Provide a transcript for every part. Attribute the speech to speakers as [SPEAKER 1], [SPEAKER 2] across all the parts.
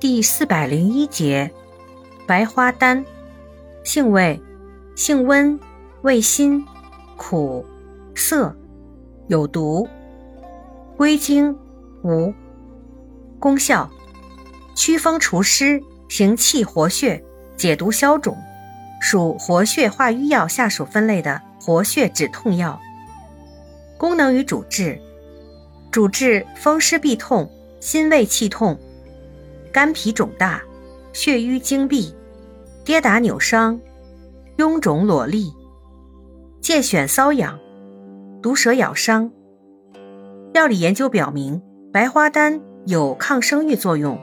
[SPEAKER 1] 第四百零一节，白花丹，性味，性温，味辛，苦，涩，有毒。归经无。功效：祛风除湿，行气活血，解毒消肿，属活血化瘀药下属分类的活血止痛药。功能与主治：主治风湿痹痛、心胃气痛、肝脾肿大、血瘀经闭、跌打扭伤、臃肿裸痢、疥癣瘙痒、毒蛇咬伤。药理研究表明，白花丹有抗生育作用，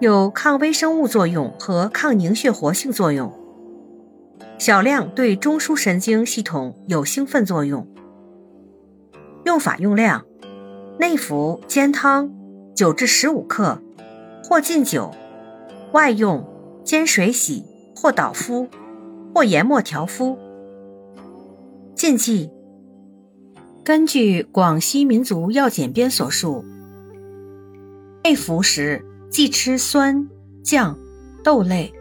[SPEAKER 1] 有抗微生物作用和抗凝血活性作用，小量对中枢神经系统有兴奋作用。用法用量：内服煎汤，九至十五克，或浸酒；外用煎水洗，或捣敷，或研末调敷。禁忌：根据《广西民族药简编》所述，内服时忌吃酸、酱、豆类、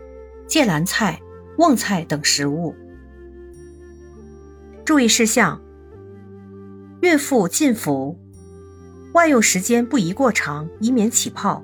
[SPEAKER 1] 芥蓝菜、瓮菜等食物。注意事项。孕妇禁服，外用时间不宜过长，以免起泡。